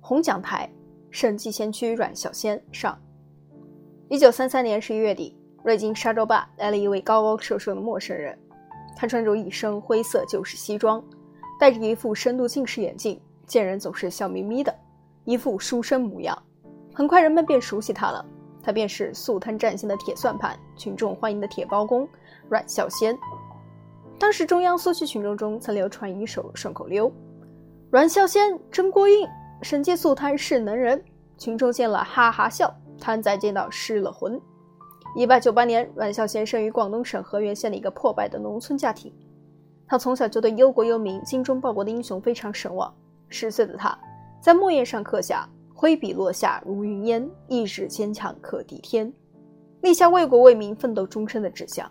红讲台，圣蓟仙区阮小仙上。一九三三年十一月底，瑞金沙洲坝来了一位高高瘦瘦的陌生人。他穿着一身灰色旧式西装，戴着一副深度近视眼镜，见人总是笑眯眯的，一副书生模样。很快，人们便熟悉他了。他便是素摊战线的铁算盘，群众欢迎的铁包公阮孝先。当时中央苏区群众中曾流传一首顺口溜：“阮孝先真过硬，省界素贪是能人。”群众见了哈哈笑，摊仔见到失了魂。一八九八年，阮孝先生于广东省河源县的一个破败的农村家庭。他从小就对忧国忧民、精忠报国的英雄非常神往。十岁的他，在墨砚上刻下。挥笔落下如云烟，意志坚强可敌天，立下为国为民奋斗终身的志向。